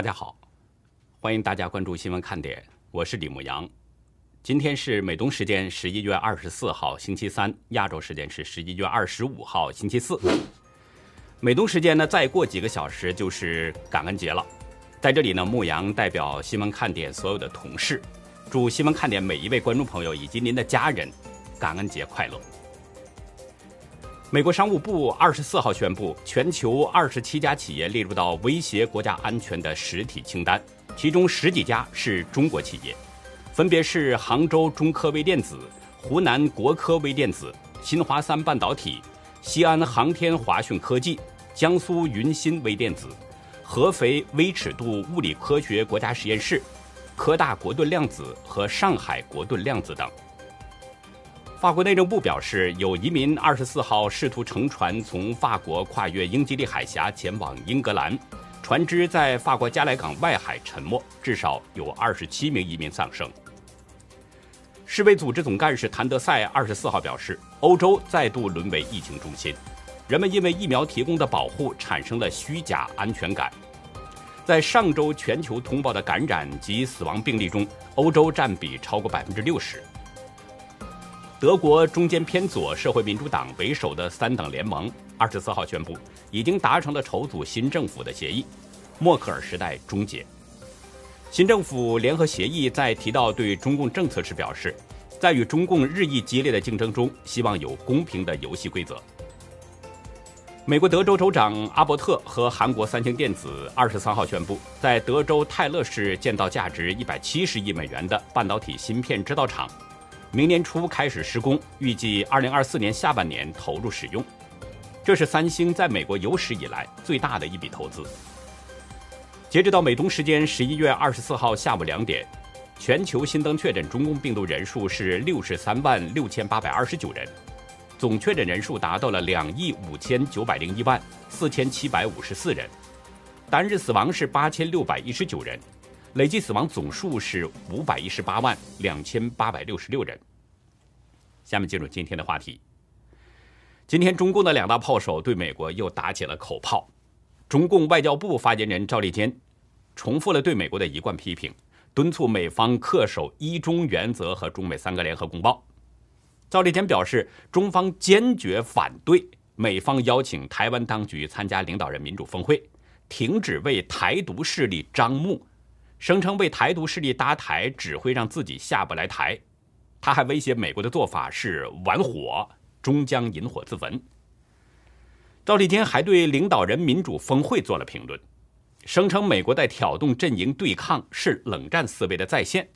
大家好，欢迎大家关注新闻看点，我是李牧阳。今天是美东时间十一月二十四号星期三，亚洲时间是十一月二十五号星期四。美东时间呢，再过几个小时就是感恩节了。在这里呢，牧羊代表新闻看点所有的同事，祝新闻看点每一位观众朋友以及您的家人感恩节快乐。美国商务部二十四号宣布，全球二十七家企业列入到威胁国家安全的实体清单，其中十几家是中国企业，分别是杭州中科微电子、湖南国科微电子、新华三半导体、西安航天华讯科技、江苏云芯微电子。合肥微尺度物理科学国家实验室、科大国盾量子和上海国盾量子等。法国内政部表示，有移民二十四号试图乘船从法国跨越英吉利海峡前往英格兰，船只在法国加莱港外海沉没，至少有二十七名移民丧生。世卫组织总干事谭德赛二十四号表示，欧洲再度沦为疫情中心。人们因为疫苗提供的保护产生了虚假安全感。在上周全球通报的感染及死亡病例中，欧洲占比超过百分之六十。德国中间偏左社会民主党为首的三党联盟二十四号宣布，已经达成了筹组新政府的协议，默克尔时代终结。新政府联合协议在提到对中共政策时表示，在与中共日益激烈的竞争中，希望有公平的游戏规则。美国德州州长阿伯特和韩国三星电子二十三号宣布，在德州泰勒市建造价值一百七十亿美元的半导体芯片制造厂，明年初开始施工，预计二零二四年下半年投入使用。这是三星在美国有史以来最大的一笔投资。截止到美东时间十一月二十四号下午两点，全球新增确诊中共病毒人数是六十三万六千八百二十九人。总确诊人数达到了两亿五千九百零一万四千七百五十四人，单日死亡是八千六百一十九人，累计死亡总数是五百一十八万两千八百六十六人。下面进入今天的话题。今天，中共的两大炮手对美国又打起了口炮。中共外交部发言人赵立坚重复了对美国的一贯批评，敦促美方恪守一中原则和中美三个联合公报。赵立坚表示，中方坚决反对美方邀请台湾当局参加领导人民主峰会，停止为台独势力张目，声称为台独势力搭台只会让自己下不来台。他还威胁美国的做法是玩火，终将引火自焚。赵立坚还对领导人民主峰会做了评论，声称美国在挑动阵营对抗是冷战思维的再现。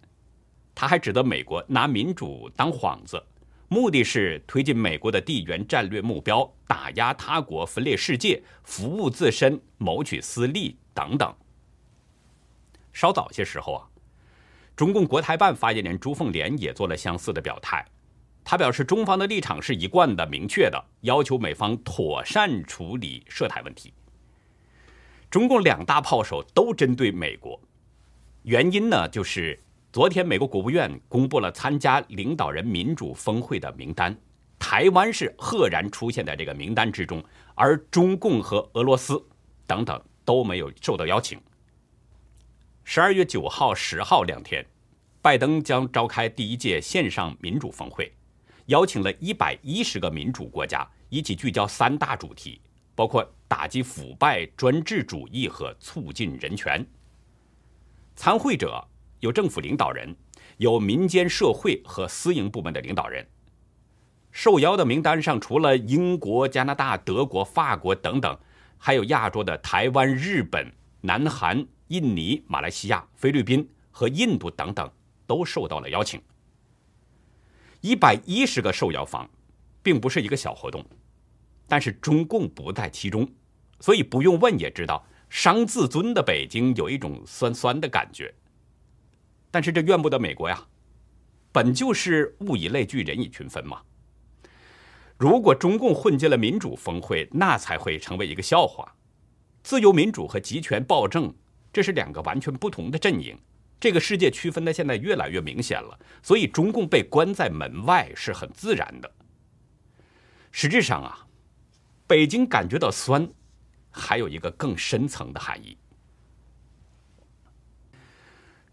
他还指责美国拿民主当幌子。目的是推进美国的地缘战略目标，打压他国，分裂世界，服务自身，谋取私利等等。稍早些时候啊，中共国台办发言人朱凤莲也做了相似的表态。他表示，中方的立场是一贯的、明确的，要求美方妥善处理涉台问题。中共两大炮手都针对美国，原因呢，就是。昨天，美国国务院公布了参加领导人民主峰会的名单，台湾是赫然出现在这个名单之中，而中共和俄罗斯等等都没有受到邀请。十二月九号、十号两天，拜登将召开第一届线上民主峰会，邀请了一百一十个民主国家一起聚焦三大主题，包括打击腐败、专制主义和促进人权。参会者。有政府领导人，有民间社会和私营部门的领导人。受邀的名单上，除了英国、加拿大、德国、法国等等，还有亚洲的台湾、日本、南韩、印尼、马来西亚、菲律宾和印度等等，都受到了邀请。一百一十个受邀方，并不是一个小活动，但是中共不在其中，所以不用问也知道，伤自尊的北京有一种酸酸的感觉。但是这怨不得美国呀，本就是物以类聚，人以群分嘛。如果中共混进了民主峰会，那才会成为一个笑话。自由民主和集权暴政，这是两个完全不同的阵营。这个世界区分的现在越来越明显了，所以中共被关在门外是很自然的。实质上啊，北京感觉到酸，还有一个更深层的含义。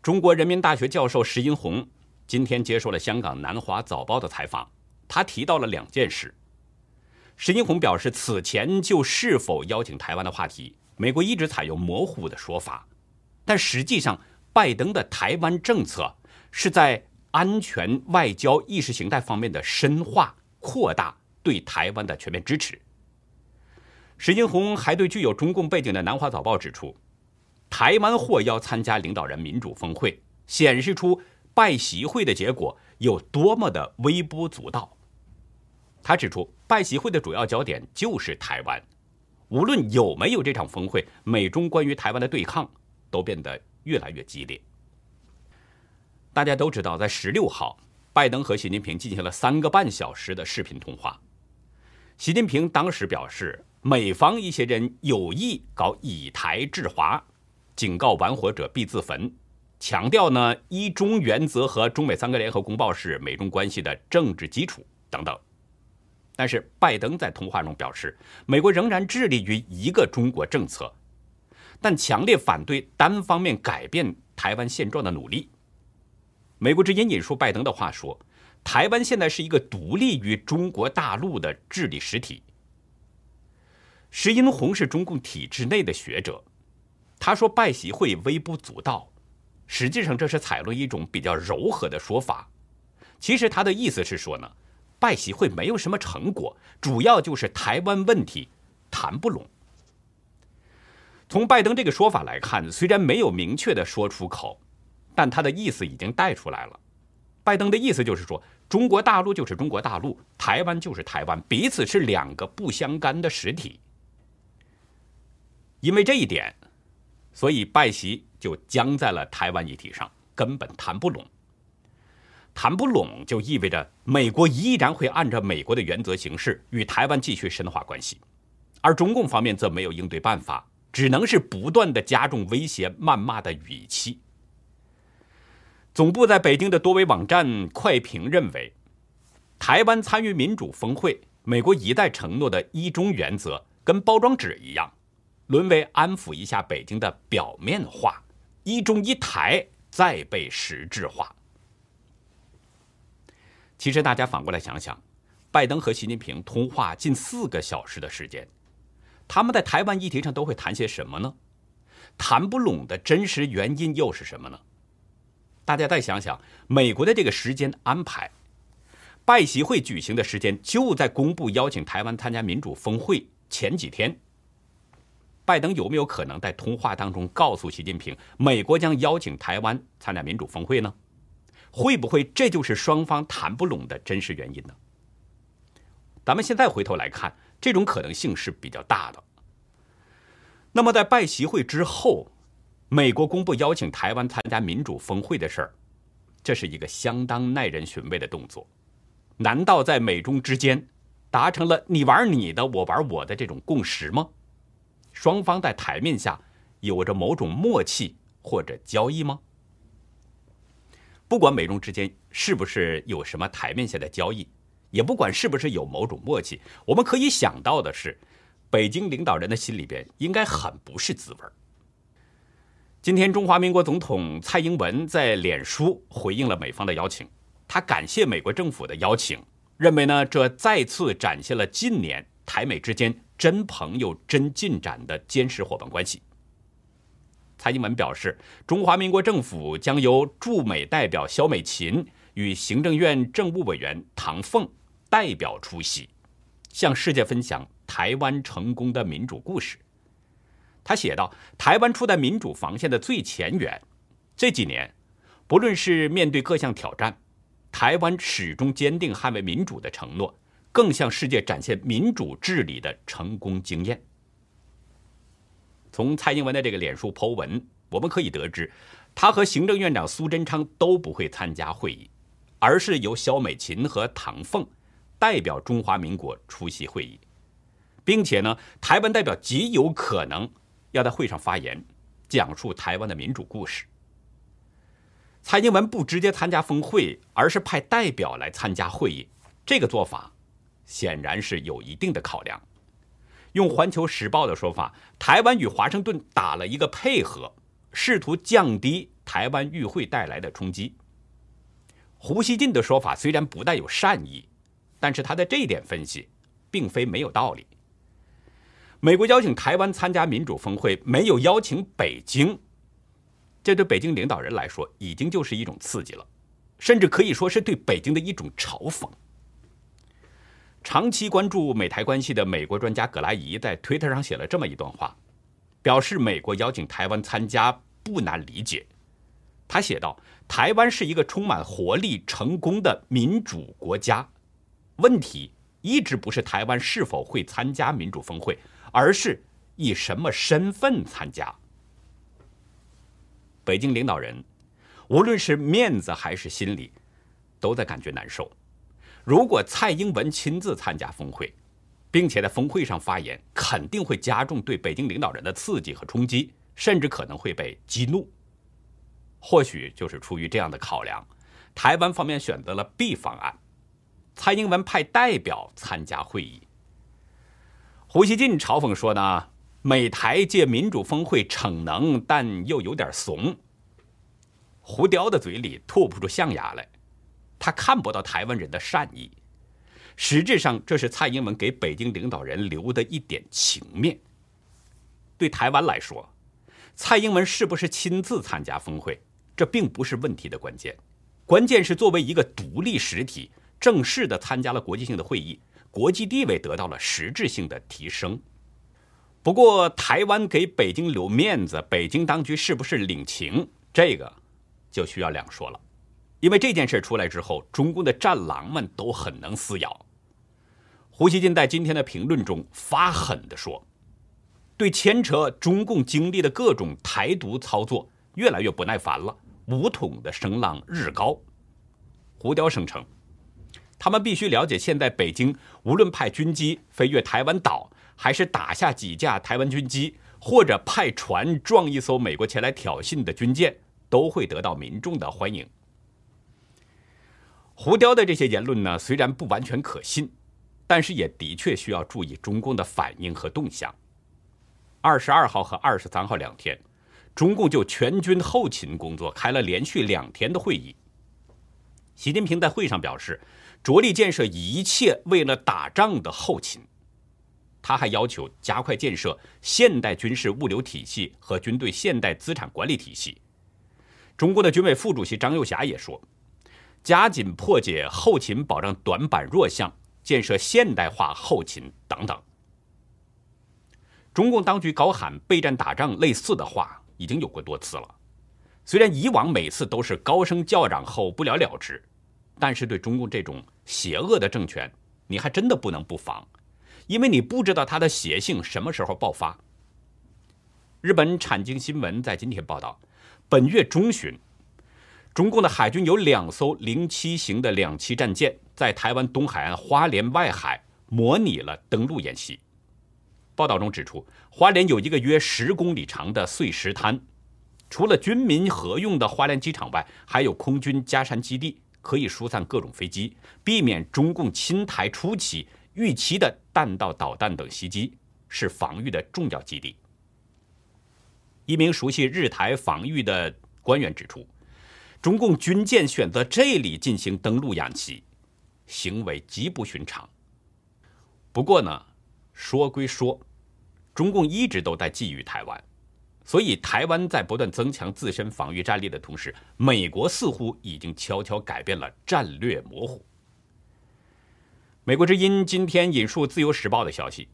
中国人民大学教授石英红今天接受了香港南华早报的采访，他提到了两件事。石英红表示，此前就是否邀请台湾的话题，美国一直采用模糊的说法，但实际上，拜登的台湾政策是在安全、外交、意识形态方面的深化、扩大对台湾的全面支持。石英红还对具有中共背景的南华早报指出。台湾获邀参加领导人民主峰会，显示出拜习会的结果有多么的微不足道。他指出，拜习会的主要焦点就是台湾，无论有没有这场峰会，美中关于台湾的对抗都变得越来越激烈。大家都知道，在十六号，拜登和习近平进行了三个半小时的视频通话。习近平当时表示，美方一些人有意搞以台制华。警告玩火者必自焚，强调呢一中原则和中美三个联合公报是美中关系的政治基础等等。但是拜登在通话中表示，美国仍然致力于一个中国政策，但强烈反对单方面改变台湾现状的努力。美国之音引述拜登的话说：“台湾现在是一个独立于中国大陆的治理实体。”石英红是中共体制内的学者。他说拜习会微不足道，实际上这是采用一种比较柔和的说法。其实他的意思是说呢，拜习会没有什么成果，主要就是台湾问题谈不拢。从拜登这个说法来看，虽然没有明确的说出口，但他的意思已经带出来了。拜登的意思就是说，中国大陆就是中国大陆，台湾就是台湾，彼此是两个不相干的实体。因为这一点。所以拜习就僵在了台湾议题上，根本谈不拢。谈不拢就意味着美国依然会按照美国的原则行事，与台湾继续深化关系，而中共方面则没有应对办法，只能是不断的加重威胁、谩骂的语气。总部在北京的多维网站快评认为，台湾参与民主峰会，美国一再承诺的一中原则跟包装纸一样。沦为安抚一下北京的表面话，一中一台再被实质化。其实大家反过来想想，拜登和习近平通话近四个小时的时间，他们在台湾议题上都会谈些什么呢？谈不拢的真实原因又是什么呢？大家再想想，美国的这个时间安排，拜习会举行的时间就在公布邀请台湾参加民主峰会前几天。拜登有没有可能在通话当中告诉习近平，美国将邀请台湾参加民主峰会呢？会不会这就是双方谈不拢的真实原因呢？咱们现在回头来看，这种可能性是比较大的。那么在拜习会之后，美国公布邀请台湾参加民主峰会的事儿，这是一个相当耐人寻味的动作。难道在美中之间达成了你玩你的，我玩我的这种共识吗？双方在台面下有着某种默契或者交易吗？不管美中之间是不是有什么台面下的交易，也不管是不是有某种默契，我们可以想到的是，北京领导人的心里边应该很不是滋味今天，中华民国总统蔡英文在脸书回应了美方的邀请，他感谢美国政府的邀请，认为呢这再次展现了近年台美之间。真朋友、真进展的坚实伙伴关系。蔡英文表示，中华民国政府将由驻美代表肖美琴与行政院政务委员唐凤代表出席，向世界分享台湾成功的民主故事。他写道：“台湾处在民主防线的最前沿，这几年，不论是面对各项挑战，台湾始终坚定捍卫民主的承诺。”更向世界展现民主治理的成功经验。从蔡英文的这个脸书 Po 文，我们可以得知，他和行政院长苏贞昌都不会参加会议，而是由萧美琴和唐凤代表中华民国出席会议，并且呢，台湾代表极有可能要在会上发言，讲述台湾的民主故事。蔡英文不直接参加峰会，而是派代表来参加会议，这个做法。显然是有一定的考量。用《环球时报》的说法，台湾与华盛顿打了一个配合，试图降低台湾与会带来的冲击。胡锡进的说法虽然不带有善意，但是他的这一点分析并非没有道理。美国邀请台湾参加民主峰会，没有邀请北京，这对北京领导人来说已经就是一种刺激了，甚至可以说是对北京的一种嘲讽。长期关注美台关系的美国专家葛莱仪在推特上写了这么一段话，表示美国邀请台湾参加不难理解。他写道：“台湾是一个充满活力、成功的民主国家，问题一直不是台湾是否会参加民主峰会。”而是以什么身份参加？北京领导人无论是面子还是心里，都在感觉难受。如果蔡英文亲自参加峰会，并且在峰会上发言，肯定会加重对北京领导人的刺激和冲击，甚至可能会被激怒。或许就是出于这样的考量，台湾方面选择了 B 方案，蔡英文派代表参加会议。胡锡进嘲讽说：“呢，美台借民主峰会逞能，但又有点怂。”胡雕的嘴里吐不出象牙来，他看不到台湾人的善意。实质上，这是蔡英文给北京领导人留的一点情面。对台湾来说，蔡英文是不是亲自参加峰会，这并不是问题的关键，关键是作为一个独立实体，正式的参加了国际性的会议。国际地位得到了实质性的提升。不过，台湾给北京留面子，北京当局是不是领情，这个就需要两说了。因为这件事出来之后，中共的战狼们都很能撕咬。胡锡进在今天的评论中发狠地说：“对牵扯中共经历的各种台独操作越来越不耐烦了，武统的声浪日高。”胡雕声称。他们必须了解，现在北京无论派军机飞越台湾岛，还是打下几架台湾军机，或者派船撞一艘美国前来挑衅的军舰，都会得到民众的欢迎。胡雕的这些言论呢，虽然不完全可信，但是也的确需要注意中共的反应和动向。二十二号和二十三号两天，中共就全军后勤工作开了连续两天的会议。习近平在会上表示。着力建设一切为了打仗的后勤，他还要求加快建设现代军事物流体系和军队现代资产管理体系。中国的军委副主席张又侠也说，加紧破解后勤保障短板弱项，建设现代化后勤等等。中共当局高喊备战打仗类似的话已经有过多次了，虽然以往每次都是高声叫嚷后不了了之。但是对中共这种邪恶的政权，你还真的不能不防，因为你不知道它的邪性什么时候爆发。日本产经新闻在今天报道，本月中旬，中共的海军有两艘零七型的两栖战舰在台湾东海岸花莲外海模拟了登陆演习。报道中指出，花莲有一个约十公里长的碎石滩，除了军民合用的花莲机场外，还有空军加山基地。可以疏散各种飞机，避免中共侵台初期预期的弹道导弹等袭击，是防御的重要基地。一名熟悉日台防御的官员指出，中共军舰选择这里进行登陆演习，行为极不寻常。不过呢，说归说，中共一直都在觊觎台湾。所以，台湾在不断增强自身防御战力的同时，美国似乎已经悄悄改变了战略模糊。美国之音今天引述《自由时报》的消息，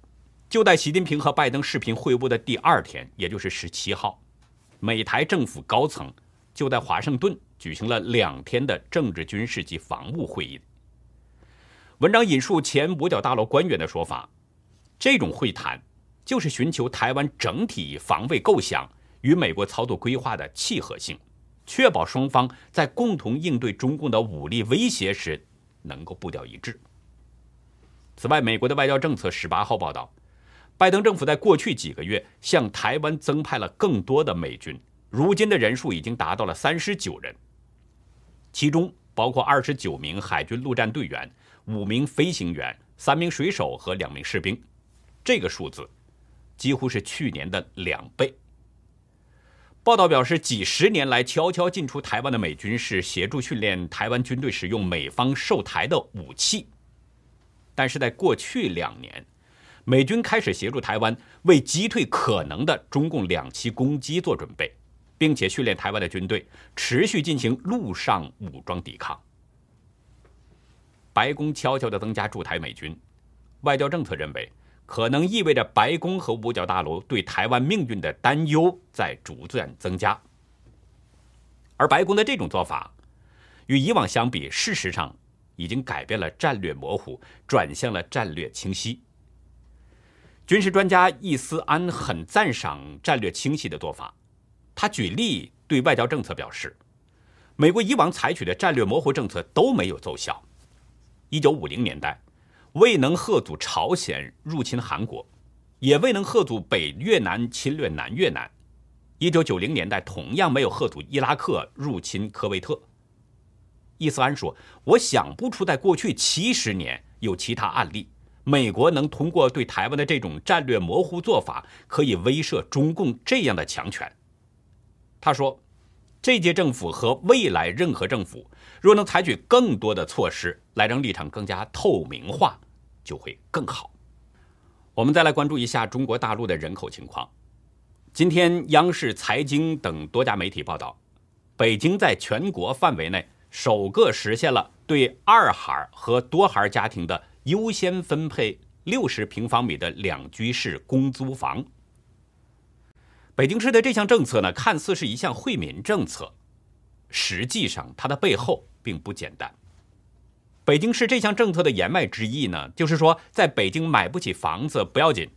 就在习近平和拜登视频会晤的第二天，也就是十七号，美台政府高层就在华盛顿举行了两天的政治、军事及防务会议。文章引述前五角大楼官员的说法，这种会谈。就是寻求台湾整体防卫构想与美国操作规划的契合性，确保双方在共同应对中共的武力威胁时能够步调一致。此外，美国的外交政策十八号报道，拜登政府在过去几个月向台湾增派了更多的美军，如今的人数已经达到了三十九人，其中包括二十九名海军陆战队员、五名飞行员、三名水手和两名士兵，这个数字。几乎是去年的两倍。报道表示，几十年来悄悄进出台湾的美军是协助训练台湾军队使用美方售台的武器。但是在过去两年，美军开始协助台湾为击退可能的中共两栖攻击做准备，并且训练台湾的军队持续进行陆上武装抵抗。白宫悄悄地增加驻台美军，外交政策认为。可能意味着白宫和五角大楼对台湾命运的担忧在逐渐增加，而白宫的这种做法，与以往相比，事实上已经改变了战略模糊，转向了战略清晰。军事专家易思安很赞赏战略清晰的做法，他举例对外交政策表示，美国以往采取的战略模糊政策都没有奏效。一九五零年代。未能贺阻朝鲜入侵韩国，也未能贺阻北越南侵略南越南。一九九零年代同样没有贺阻伊拉克入侵科威特。伊斯安说：“我想不出在过去七十年有其他案例，美国能通过对台湾的这种战略模糊做法，可以威慑中共这样的强权。”他说：“这届政府和未来任何政府，若能采取更多的措施来让立场更加透明化。”就会更好。我们再来关注一下中国大陆的人口情况。今天，央视、财经等多家媒体报道，北京在全国范围内首个实现了对二孩和多孩家庭的优先分配六十平方米的两居室公租房。北京市的这项政策呢，看似是一项惠民政策，实际上它的背后并不简单。北京市这项政策的言外之意呢，就是说，在北京买不起房子不要紧，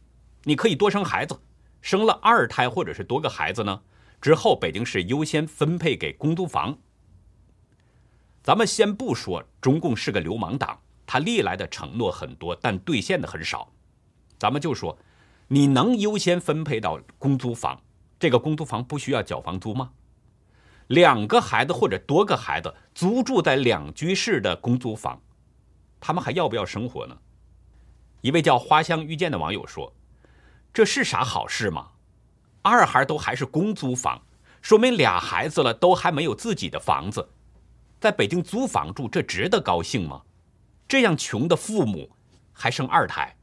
你可以多生孩子，生了二胎或者是多个孩子呢，之后北京市优先分配给公租房。咱们先不说中共是个流氓党，他历来的承诺很多，但兑现的很少。咱们就说，你能优先分配到公租房，这个公租房不需要缴房租吗？两个孩子或者多个孩子租住在两居室的公租房，他们还要不要生活呢？一位叫花香遇见的网友说：“这是啥好事吗？二孩都还是公租房，说明俩孩子了都还没有自己的房子，在北京租房住，这值得高兴吗？这样穷的父母还生二胎？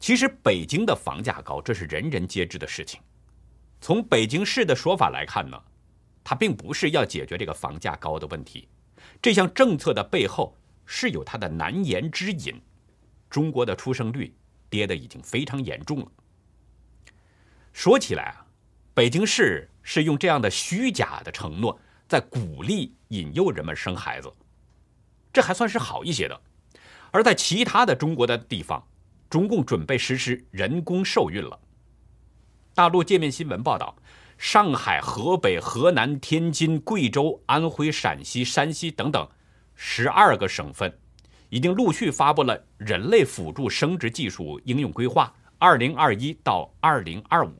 其实北京的房价高，这是人人皆知的事情。”从北京市的说法来看呢，它并不是要解决这个房价高的问题。这项政策的背后是有它的难言之隐。中国的出生率跌得已经非常严重了。说起来啊，北京市是用这样的虚假的承诺在鼓励引诱人们生孩子，这还算是好一些的。而在其他的中国的地方，中共准备实施人工受孕了。大陆界面新闻报道，上海、河北、河南、天津、贵州、安徽、陕西、山西等等十二个省份，已经陆续发布了人类辅助生殖技术应用规划（二零二一到二零二五）。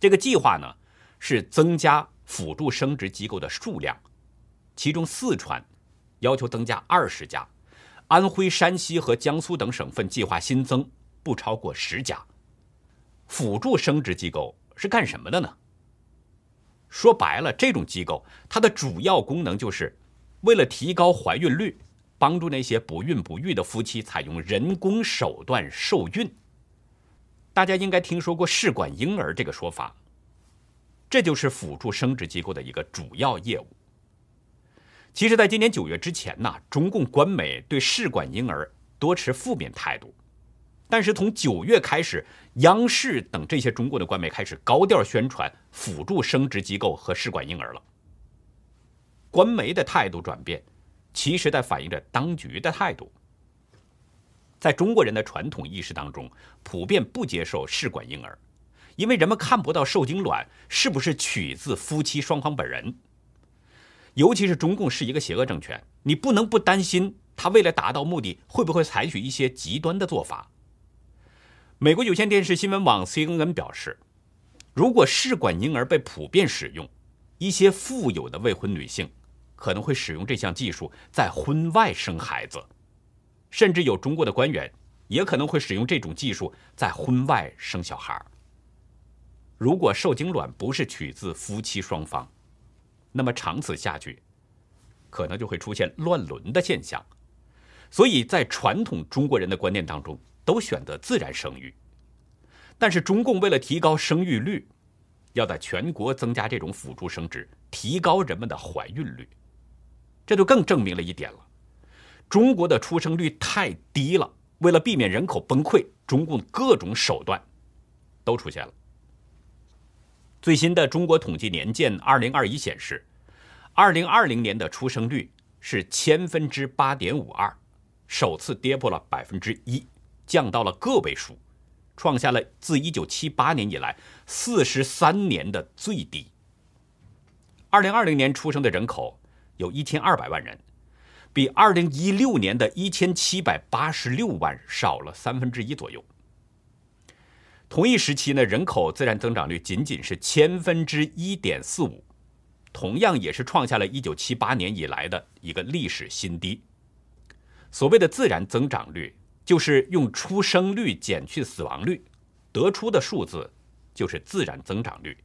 这个计划呢，是增加辅助生殖机构的数量，其中四川要求增加二十家，安徽、山西和江苏等省份计划新增不超过十家。辅助生殖机构是干什么的呢？说白了，这种机构它的主要功能就是为了提高怀孕率，帮助那些不孕不育的夫妻采用人工手段受孕。大家应该听说过试管婴儿这个说法，这就是辅助生殖机构的一个主要业务。其实，在今年九月之前呢，中共官媒对试管婴儿多持负面态度。但是从九月开始，央视等这些中国的官媒开始高调宣传辅助生殖机构和试管婴儿了。官媒的态度转变，其实在反映着当局的态度。在中国人的传统意识当中，普遍不接受试管婴儿，因为人们看不到受精卵是不是取自夫妻双方本人。尤其是中共是一个邪恶政权，你不能不担心他为了达到目的，会不会采取一些极端的做法。美国有线电视新闻网 CNN 表示，如果试管婴儿被普遍使用，一些富有的未婚女性可能会使用这项技术在婚外生孩子，甚至有中国的官员也可能会使用这种技术在婚外生小孩。如果受精卵不是取自夫妻双方，那么长此下去，可能就会出现乱伦的现象。所以在传统中国人的观念当中，都选择自然生育。但是中共为了提高生育率，要在全国增加这种辅助生殖，提高人们的怀孕率，这就更证明了一点了：中国的出生率太低了。为了避免人口崩溃，中共各种手段都出现了。最新的中国统计年鉴二零二一显示，二零二零年的出生率是千分之八点五二，首次跌破了百分之一，降到了个位数。创下了自一九七八年以来四十三年的最低。二零二零年出生的人口有一千二百万人，比二零一六年的一千七百八十六万少了三分之一左右。同一时期呢，人口自然增长率仅仅是千分之一点四五，同样也是创下了一九七八年以来的一个历史新低。所谓的自然增长率。就是用出生率减去死亡率，得出的数字就是自然增长率。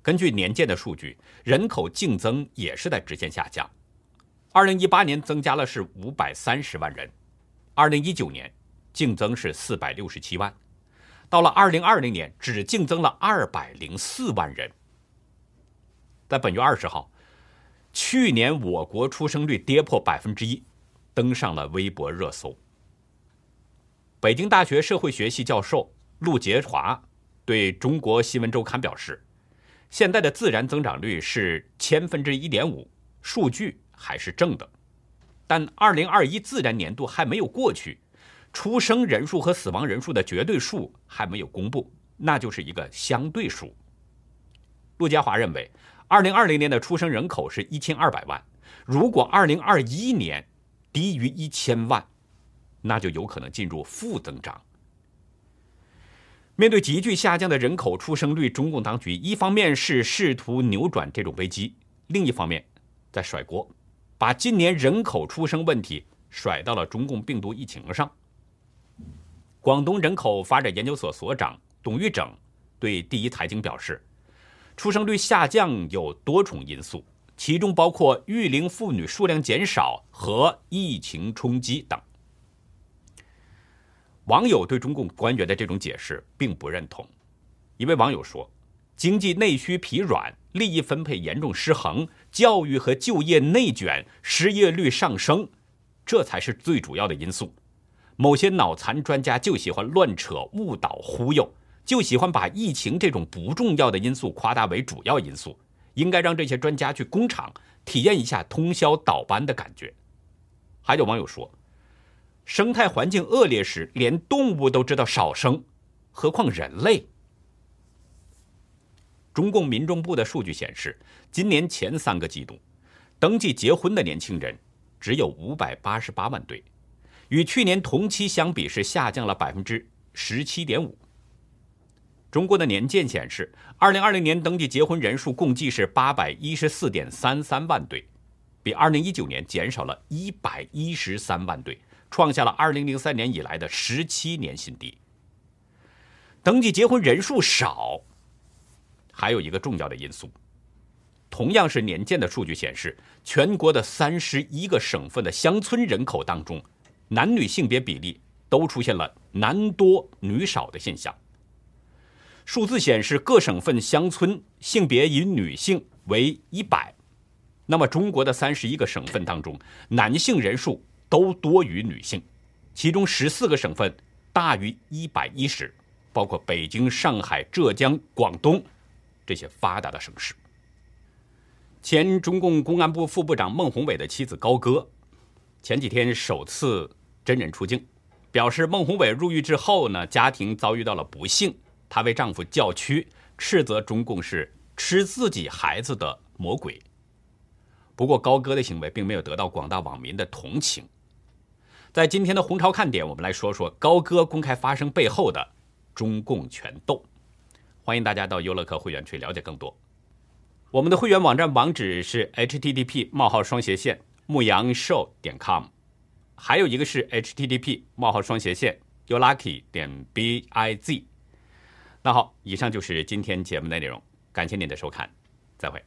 根据年鉴的数据，人口净增也是在直线下降。二零一八年增加了是五百三十万人，二零一九年净增是四百六十七万，到了二零二零年只净增了二百零四万人。在本月二十号，去年我国出生率跌破百分之一，登上了微博热搜。北京大学社会学系教授陆杰华对中国新闻周刊表示：“现在的自然增长率是千分之一点五，数据还是正的。但二零二一自然年度还没有过去，出生人数和死亡人数的绝对数还没有公布，那就是一个相对数。”陆家华认为，二零二零年的出生人口是一千二百万，如果二零二一年低于一千万。那就有可能进入负增长。面对急剧下降的人口出生率，中共当局一方面是试图扭转这种危机，另一方面在甩锅，把今年人口出生问题甩到了中共病毒疫情上。广东人口发展研究所所长董玉整对第一财经表示，出生率下降有多重因素，其中包括育龄妇女数量减少和疫情冲击等。网友对中共官员的这种解释并不认同。一位网友说：“经济内需疲软，利益分配严重失衡，教育和就业内卷，失业率上升，这才是最主要的因素。某些脑残专家就喜欢乱扯、误导、忽悠，就喜欢把疫情这种不重要的因素夸大为主要因素。应该让这些专家去工厂体验一下通宵倒班的感觉。”还有网友说。生态环境恶劣时，连动物都知道少生，何况人类？中共民政部的数据显示，今年前三个季度，登记结婚的年轻人只有五百八十八万对，与去年同期相比是下降了百分之十七点五。中国的年鉴显示，二零二零年登记结婚人数共计是八百一十四点三三万对，比二零一九年减少了一百一十三万对。创下了二零零三年以来的十七年新低。登记结婚人数少，还有一个重要的因素，同样是年鉴的数据显示，全国的三十一个省份的乡村人口当中，男女性别比例都出现了男多女少的现象。数字显示，各省份乡村性别以女性为一百，那么中国的三十一个省份当中，男性人数。都多于女性，其中十四个省份大于一百一十，包括北京、上海、浙江、广东这些发达的省市。前中共公安部副部长孟宏伟的妻子高歌，前几天首次真人出镜，表示孟宏伟入狱之后呢，家庭遭遇到了不幸，她为丈夫叫屈，斥责中共是吃自己孩子的魔鬼。不过高歌的行为并没有得到广大网民的同情。在今天的红潮看点，我们来说说高歌公开发声背后的中共权斗。欢迎大家到优乐客会员去了解更多。我们的会员网站网址是 http: 冒号双斜线牧羊 show 点 com，还有一个是 http: 冒号双斜线 youlucky 点 biz。那好，以上就是今天节目的内容，感谢您的收看，再会。